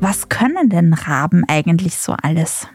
Was können denn Raben eigentlich so alles?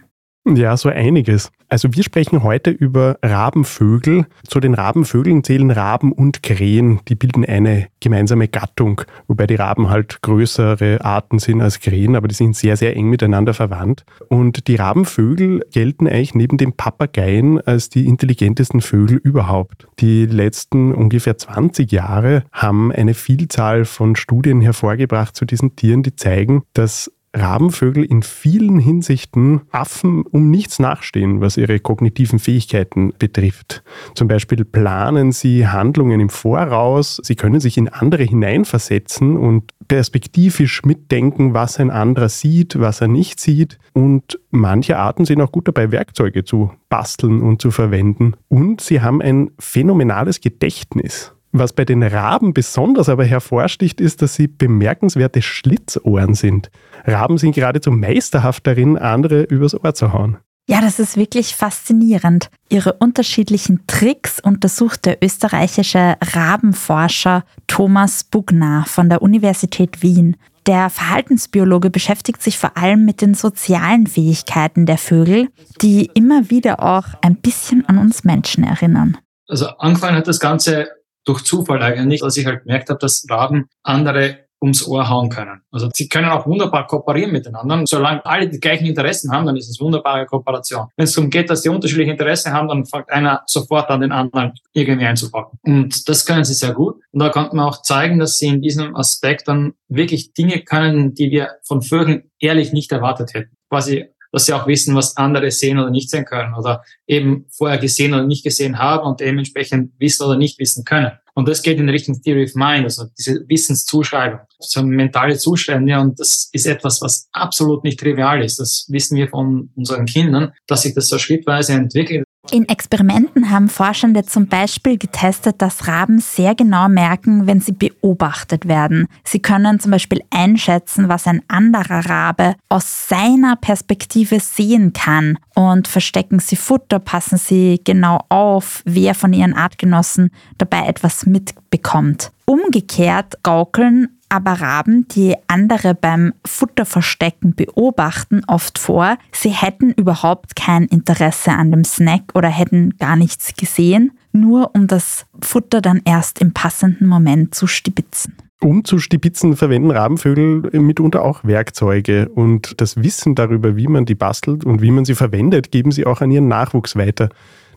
Ja, so einiges. Also wir sprechen heute über Rabenvögel. Zu den Rabenvögeln zählen Raben und Krähen. Die bilden eine gemeinsame Gattung, wobei die Raben halt größere Arten sind als Krähen, aber die sind sehr, sehr eng miteinander verwandt. Und die Rabenvögel gelten eigentlich neben den Papageien als die intelligentesten Vögel überhaupt. Die letzten ungefähr 20 Jahre haben eine Vielzahl von Studien hervorgebracht zu diesen Tieren, die zeigen, dass Rabenvögel in vielen Hinsichten Affen um nichts nachstehen, was ihre kognitiven Fähigkeiten betrifft. Zum Beispiel planen sie Handlungen im Voraus, sie können sich in andere hineinversetzen und perspektivisch mitdenken, was ein anderer sieht, was er nicht sieht. Und manche Arten sind auch gut dabei, Werkzeuge zu basteln und zu verwenden. Und sie haben ein phänomenales Gedächtnis. Was bei den Raben besonders aber hervorsticht, ist, dass sie bemerkenswerte Schlitzohren sind. Raben sind geradezu meisterhaft darin, andere übers Ohr zu hauen. Ja, das ist wirklich faszinierend. Ihre unterschiedlichen Tricks untersucht der österreichische Rabenforscher Thomas Bugner von der Universität Wien. Der Verhaltensbiologe beschäftigt sich vor allem mit den sozialen Fähigkeiten der Vögel, die immer wieder auch ein bisschen an uns Menschen erinnern. Also angefangen hat das Ganze durch Zufall eigentlich, dass ich halt gemerkt habe, dass Raben andere ums Ohr hauen können. Also sie können auch wunderbar kooperieren miteinander. Solange alle die gleichen Interessen haben, dann ist es wunderbare Kooperation. Wenn es darum geht, dass die unterschiedliche Interessen haben, dann fängt einer sofort an, den anderen irgendwie einzupacken. Und das können sie sehr gut. Und da konnte man auch zeigen, dass sie in diesem Aspekt dann wirklich Dinge können, die wir von Vögeln ehrlich nicht erwartet hätten. Quasi dass sie auch wissen, was andere sehen oder nicht sehen können oder eben vorher gesehen oder nicht gesehen haben und dementsprechend wissen oder nicht wissen können. Und das geht in Richtung Theory of Mind, also diese Wissenszuschreibung, so mentale Zustände. Und das ist etwas, was absolut nicht trivial ist. Das wissen wir von unseren Kindern, dass sich das so schrittweise entwickelt. In Experimenten haben Forschende zum Beispiel getestet, dass Raben sehr genau merken, wenn sie beobachtet werden. Sie können zum Beispiel einschätzen, was ein anderer Rabe aus seiner Perspektive sehen kann und verstecken sie Futter, passen sie genau auf, wer von ihren Artgenossen dabei etwas mitbekommt. Umgekehrt gaukeln aber Raben, die andere beim Futterverstecken beobachten, oft vor, sie hätten überhaupt kein Interesse an dem Snack oder hätten gar nichts gesehen, nur um das Futter dann erst im passenden Moment zu stibitzen. Um zu stibitzen, verwenden Rabenvögel mitunter auch Werkzeuge und das Wissen darüber, wie man die bastelt und wie man sie verwendet, geben sie auch an ihren Nachwuchs weiter.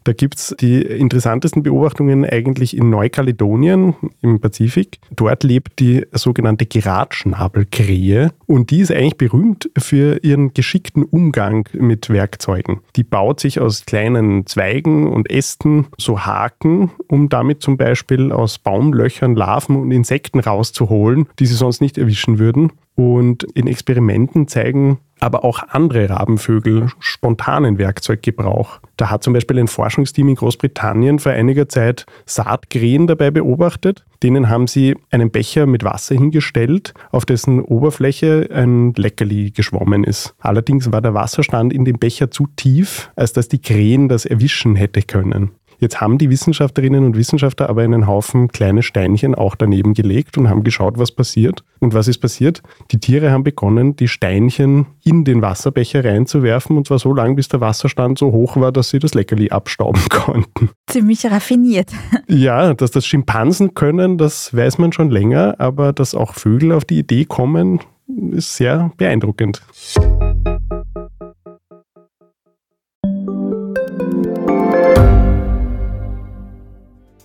Da gibt es die interessantesten Beobachtungen eigentlich in Neukaledonien im Pazifik. Dort lebt die sogenannte Geradschnabelkrähe und die ist eigentlich berühmt für ihren geschickten Umgang mit Werkzeugen. Die baut sich aus kleinen Zweigen und Ästen so Haken, um damit zum Beispiel aus Baumlöchern Larven und Insekten rauszuholen, die sie sonst nicht erwischen würden. Und in Experimenten zeigen aber auch andere Rabenvögel spontanen Werkzeuggebrauch. Da hat zum Beispiel ein Forschungsteam in Großbritannien vor einiger Zeit Saatkrähen dabei beobachtet. Denen haben sie einen Becher mit Wasser hingestellt, auf dessen Oberfläche ein Leckerli geschwommen ist. Allerdings war der Wasserstand in dem Becher zu tief, als dass die Krähen das erwischen hätte können. Jetzt haben die Wissenschaftlerinnen und Wissenschaftler aber einen Haufen kleine Steinchen auch daneben gelegt und haben geschaut, was passiert. Und was ist passiert? Die Tiere haben begonnen, die Steinchen in den Wasserbecher reinzuwerfen und zwar so lange, bis der Wasserstand so hoch war, dass sie das Leckerli abstauben konnten. Ziemlich raffiniert. Ja, dass das Schimpansen können, das weiß man schon länger, aber dass auch Vögel auf die Idee kommen, ist sehr beeindruckend.